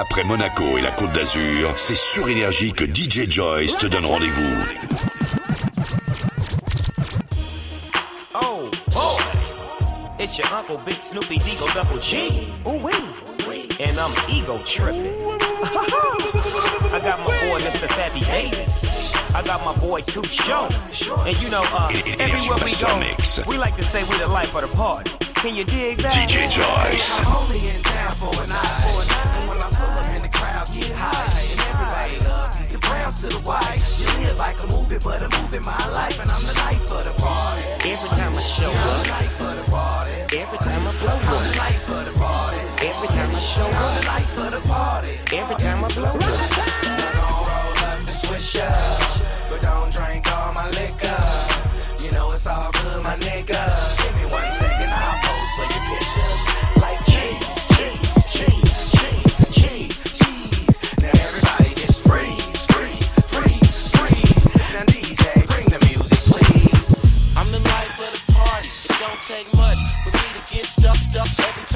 Après Monaco et la Côte d'Azur, c'est sur Énergie que DJ Joyce te donne rendez-vous. Oh boy, it's your Uncle Big Snoopy Deagle Double G. Ooh wee, and I'm ego tripping. I got my boy Mr. Fabby Davis. I got my boy Too Show. And you know, uh, everywhere we go, we like to say we the life of the party. Can you dig that? DJ Joyce. I'm only in town for a night. To the white.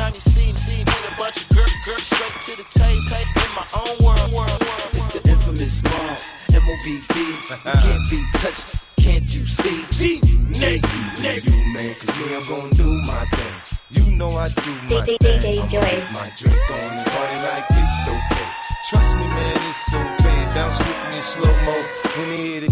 Stuffed every time you see me. See me a bunch of girl, girl, straight to the tape, tape in my own world, world, world. It's the infamous mob, M-O-B-B. Can't be touched, can't you see? G, Nate, you, you, man, cause me, I'm gonna do my thing. You know I do my DJ thing. DJ Joyce. My drink on the party like it's okay. Trust me, man, it's okay. Bounce with me slow mo. When they hear the kid in the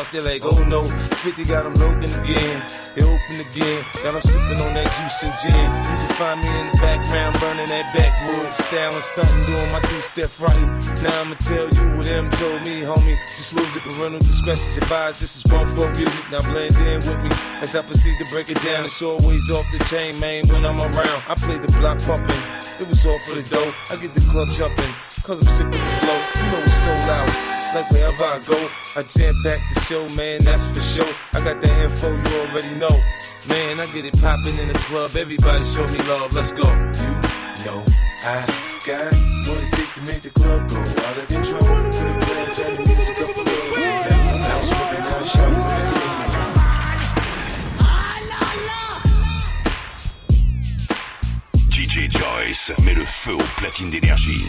house, they're like, oh no. 50 got them broken again. They open again. Got them sipping on that juice and gin. You can find me in the background, burning that backwood. Style and stunting, doing my two step fronting. Now I'ma tell you what them told me, homie. Just lose it, parental discretion's advised. This is grown folk music. Now blend in with me as I proceed to break it down. It's always off the chain, man, when I'm around. I play the block pumping. It was all for the dough. I get the club jumping. Cause I'm sick with the flow. You know it's so loud. Like wherever I go, I jam back the show, man, that's for sure. I got the info you already know. Man, I get it popping in the club. Everybody show me love. Let's go. You know I got what it takes to make the club go out of control. Good plan, turn the music up a little. Now swimming, now shouting, let's get it. DJ Joyce met le feu aux platines d'énergie.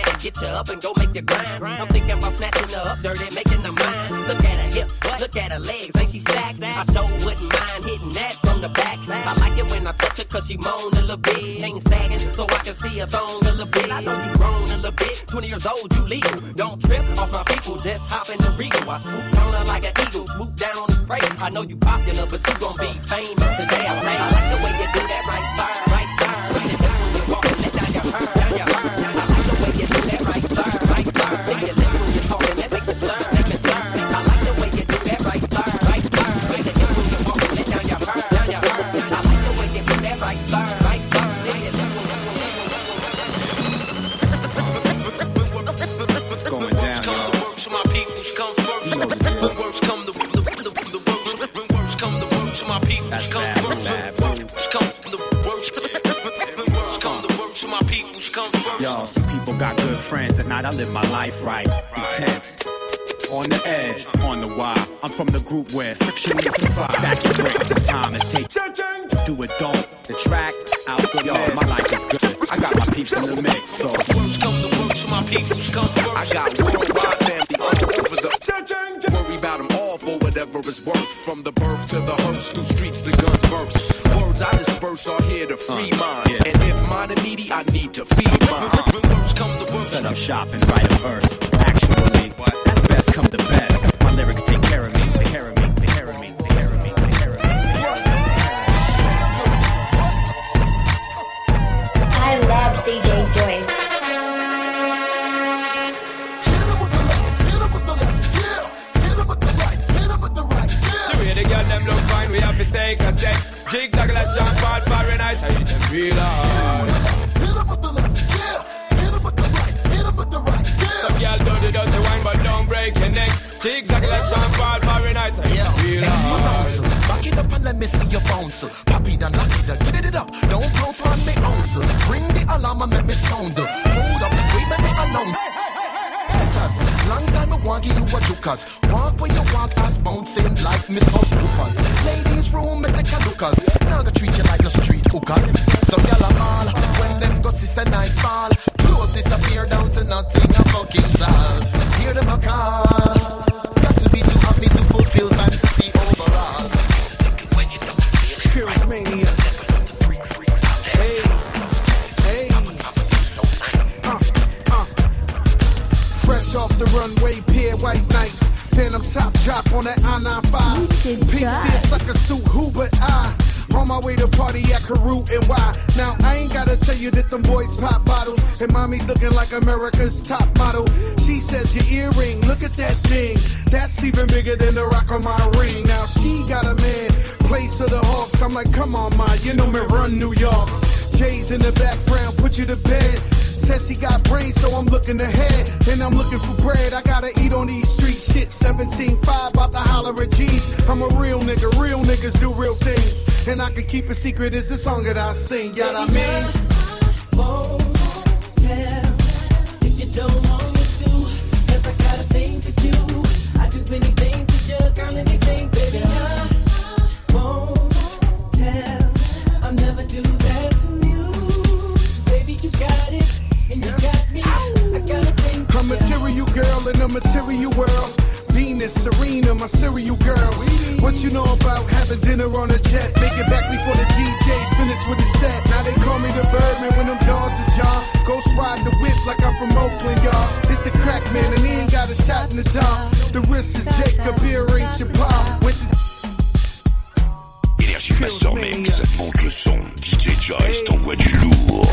get you up and go make you grind. I'm thinking about snatching her up dirty, making her mine. Look at her hips, look at her legs, ain't she stacked? I sure wouldn't mind hitting that from the back. I like it when I touch her cause she moan a little bit. Ain't sagging so I can see her thong a little bit. I know you grown a little bit, 20 years old, you legal. Don't trip off my people, just hop in the regal. I swoop down her like an eagle, swoop down on the spray. I know you popular, but you gon' be famous today. I'm say, comes first. Yo, some people got good friends. At night, I live my life right. Intense. On the edge, on the wire. I'm from the group where friction is survive. Stack the bricks, the time is taken. Do it, don't. The track, out the Yo, my life is good. I got my peeps in the mix, so. Worst come to worst, my peoples comes first. I got worldwide family all over the. Worry about them all for whatever it's worth. From the birth to the hearse, through streets the guns burst. Words I disperse are here to free uh, minds. yeah. And if mine are needy, I need to feed mine. When worst come to worst, Set up shop and write a verse. It and lock it up, get it up. Don't bounce on me ounce. Ring the alarm and make me sound. Hold up, wait, let me announce. Long time I want give you a jokers. Walk where you walk, ass bouncing like Miss Hoopers. Ladies room, me take a lookers. Now I treat you like a street hookers. So y'all are all when them go sis and night fall. Clothes disappear down to nothing a fucking tall. Hear them a call. Got to be too off the runway, pair white nights. Phantom top drop on that I-95. Pink said sucker suit, who but I? On my way to party at Carew and why? Now I ain't gotta tell you that them boys pop bottles and mommy's looking like America's top model. She says your earring, look at that thing. That's even bigger than the rock on my ring. Now she got a man, plays for the Hawks. I'm like, come on, ma, you know me run New York. Jay's in the background, put you to bed. Says he got brains, so I'm looking ahead. And I'm looking for bread. I gotta eat on these streets. Shit, 17.5, about to holler at G's. I'm a real nigga, real niggas do real things. And I can keep a secret, is the song that I sing. Yeah, I mean. Girl in a material world. Venus, Serena, my serial girls. What you know about having dinner on a jet? Make it back before the DJ's finished with the set. Now they call me the Birdman when them dogs are jaw. Ghost ride the whip like I'm from Oakland, y'all. It's the crack man, and he ain't got a shot in the dark. The wrist is Jacob, beer ain't your Chappelle. With the Énergie Master Mix, monte le son. DJ Joyce t'envoie du lourd.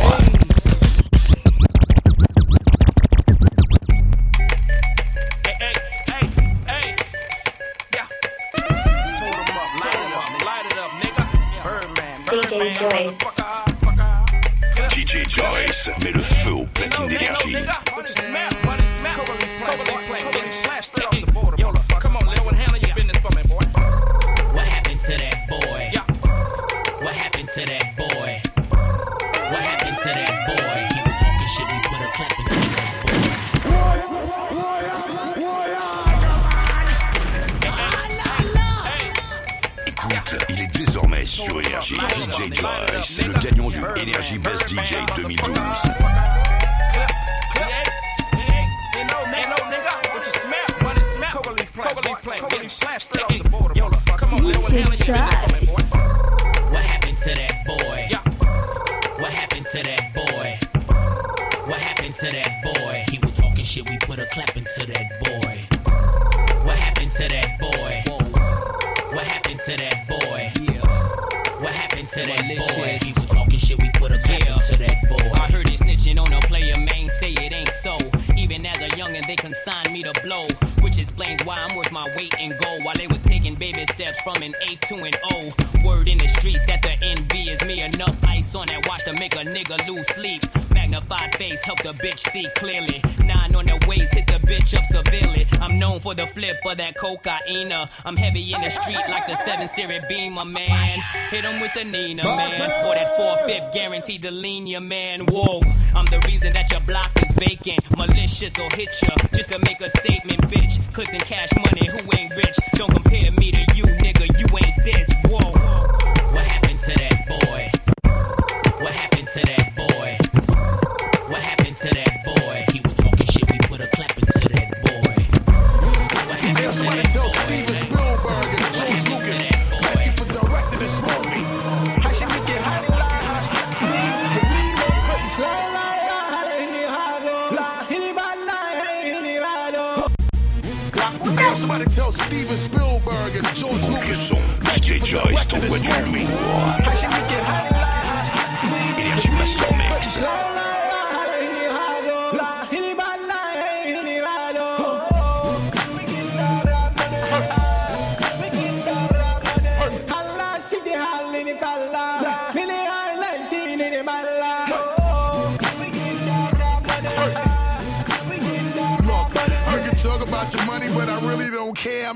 Joyce met le feu aux platines d'énergie. What happened to that boy? What happened to that boy? What happened to that boy? He was talking shit, we put a clap into that boy. Écoute, il est désormais sur Énergie. DJ Joyce, le gagnant du Energy Best DJ 2012. What happened to that boy? What happened to that boy? What happened to that boy? He was talking shit, we put a clap into that boy. What happened to that boy? What happened to that boy? What happened to that boy? Was talking shit, we put a clap to that boy. I heard it snitching on a player, man, say it ain't so. Even as a youngin', they consigned me to blow. Which explains why I'm worth my weight in gold. While they was taking baby steps from an A to an O. Word in the streets that the envy is me. Enough ice on that watch to make a nigga lose sleep. Magnified face help the bitch see clearly. Nine on the waist, hit the bitch up severely. I'm known for the flip of that cocaine. I'm heavy in the street like the 7 Series Beamer, man. Hit him with the Nina, man. Or that 4 5 guaranteed to lean your man. Whoa, I'm the reason that your block is vacant. Malicious or hit ya just to make a statement, bitch. In cash money, who ain't rich? Don't compare me to you, nigga. You ain't this. Whoa. What happened to that somebody tell Steven Spielberg and George Lucas. son DJ Joyce t'envoie du lourd. Énergie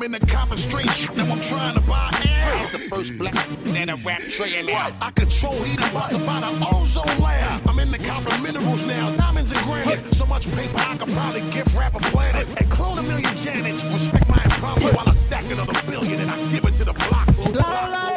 I'm in the copper street. Now I'm trying to buy air. The first black and a rap trillionaire. I control heat about about an ozone layer. I'm in the copper minerals now, diamonds and granite. So much paper I could probably gift rap a planet and clone a million Janets. Respect my empowerment while I stack another billion and I give it to the block. I'm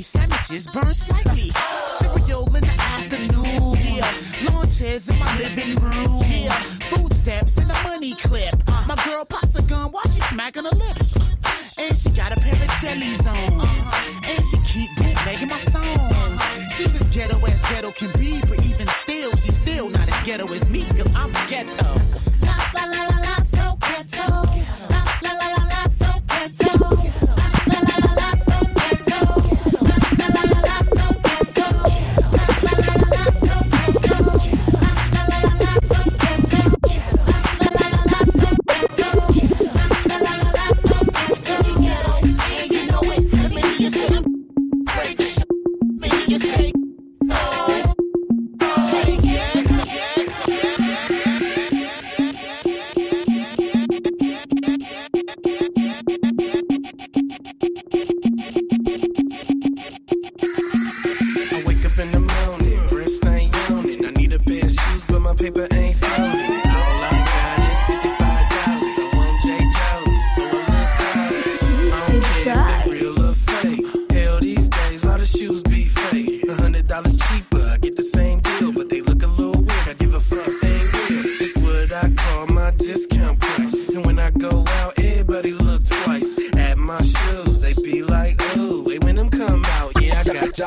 sandwiches burn slightly. Cereal in the afternoon. Yeah. Lawn chairs in my living room. Yeah. Food stamps in the money clip. My girl pops a gun while she smacking her lips. And she got a pair of jellies on. And she keep bootlegging my songs. She's as ghetto as ghetto can be, but even still, she's still not as ghetto as me, cause I'm ghetto.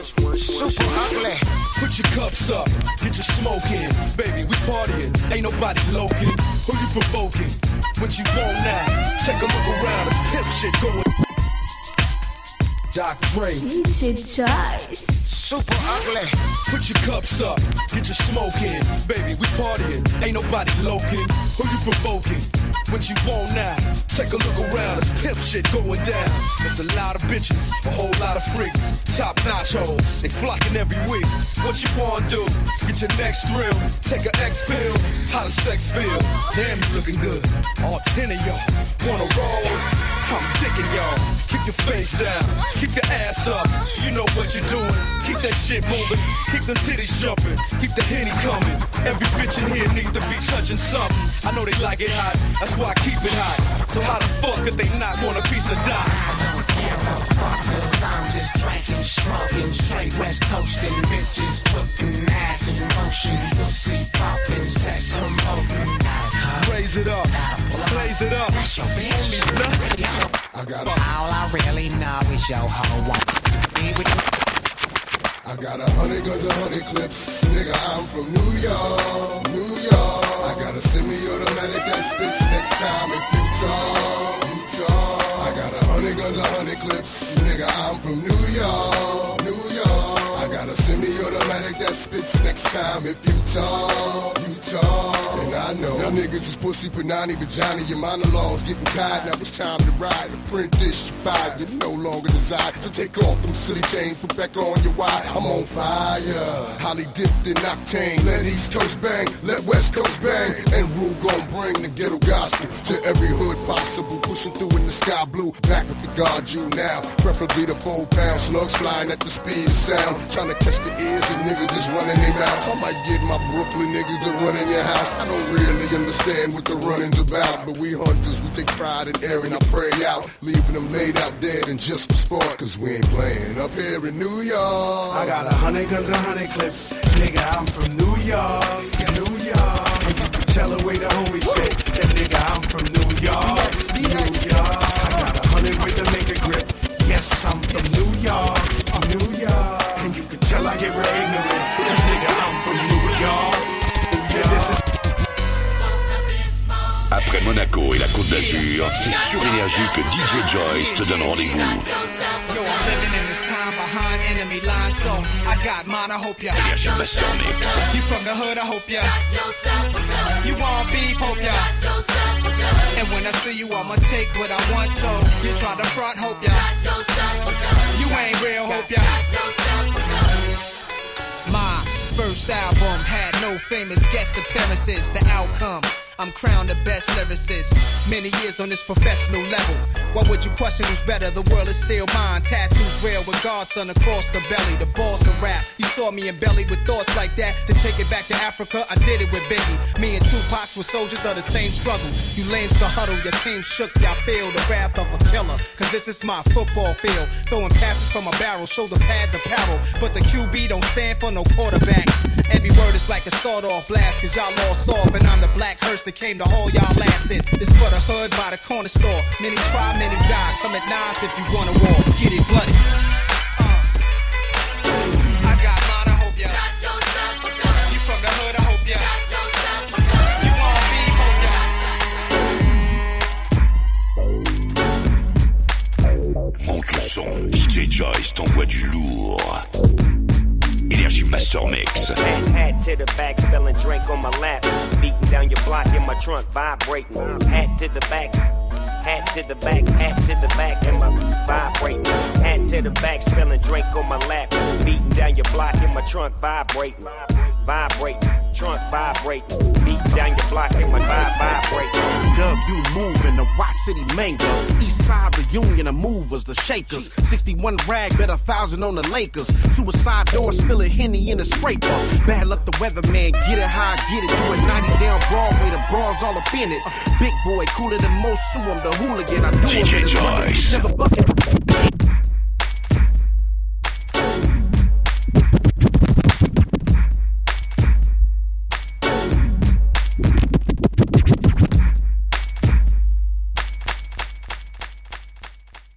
Super ugly. Put your cups up, get your smoke in. Baby, we partying, ain't nobody loking. Who you provoking? What you want now? Take a look around, it's pimp shit going. Doc Dre. DJ Joyce. Super ugly. Put your cups up, get your smoke in. Baby, we partying, ain't nobody loking. Who you provoking? What you want now? Take a look around, it's pimp shit going down. There's a lot of bitches, a whole lot of freaks. Top notch hoes, they flocking every week. What you wanna do? Get your next thrill. Take a X pill. How does sex feel? Damn, you looking good. All ten of y'all wanna roll. I'm dicking y'all. Keep your face down. Keep your ass up. You know what you're doing. Keep that shit moving. Keep them titties jumping. Keep the henny coming. Every bitch in here needs to be touching something. I know they like it hot. That's why I keep it hot. So how the fuck could they not want a piece of dot? I'm just drinking, smoking, straight west coasting, bitches putting ass in motion, pussy popping, sex promoting. Raise it up, blaze it up. That's your bitch. I got All I really know is your hoe want be with I got a hundred guns, a hundred clips. Nigga, I'm from New York, New York. I got a semi-automatic that spits next time if you talk, you talk. Hundred guns, a hundred clips. Nigga, I'm from New York, New York. I got a semi-automatic that spits next time if you talk, you talk. And I know y'all niggas is pussy, panani, vagina. Your monologues getting tired. Now it's time to ride. The print dish, you fired. You no longer desire to take off them silly chains. Put back on your wire. I'm on fire. Holly dipped in octane. Let East Coast bang, let West Coast bang. And Rule gon' bring the ghetto gospel to every hood blue. Back with the guard you now. Preferably the four pound slugs flying at the speed of sound. Trying to catch the ears of niggas that's running their mouths. I might get my Brooklyn niggas to run in your house. I don't really understand what the running's about. But we hunters, we take pride in airing our prey out. Leaving them laid out dead and just for sport. Cause we ain't playing up here in New York. I got a hundred guns, a hundred clips. Nigga, I'm from New York, New York. And you can tell the way the homies say that nigga, I'm from New York, Côte d'Azur, c'est sur Énergie que DJ Joyce te donne rendez-vous. Yo, I'm living in this time behind enemy lines, so I got mine, I hope ya. Énergie Master Mix. You from the hood, I hope ya. You want beef, hope ya. And when I see you, I'ma take what I want, so you try to front, hope ya. You ain't real, hope ya. My first album had no famous guest appearances. The outcome. I'm crowned the best lyricist. Many years on this professional level. What would you question who's better? The world is still mine. Tattoos rare with Godson across the belly. The balls of rap. You saw me in belly with thoughts like that. To take it back to Africa, I did it with Biggie. Me and Tupac were soldiers of the same struggle. You lanes to huddle, your team shook, y'all feel the wrath of a killer. Cause this is my football field. Throwing passes from a barrel, shoulder pads apparel. But the QB don't stand for no quarterback. Every word is like a sawed off blast, cause y'all all soft, and I'm the black hearse that came to haul y'all ass in. This for the hood by the corner store. Many try, many die. Come at if you wanna war. Get it bloody. Master Mix. Hat to the back, spilling drink on my lap. Beating down your block in my trunk, vibrating. Hat to the back. Hat to the back, hat to the back, and my vibrating. Hat to the back, spilling drink on my lap. Beating down your block in my trunk, vibrating. Vibrating, trunk vibrating. Beating down your block in my vibe, vibrating. Dub, you move in the Rock City Manga. East Side reunion of movers, the shakers. 61 rag, bet a thousand on the Lakers. Suicide door, spilling Henny in the scraper. Bad luck, the weatherman, get it how I get it. Doing 90 down Broadway, the bras all up in it. Big boy, cooler than most, sue him, the hooligan. I do DJ his Never bucking,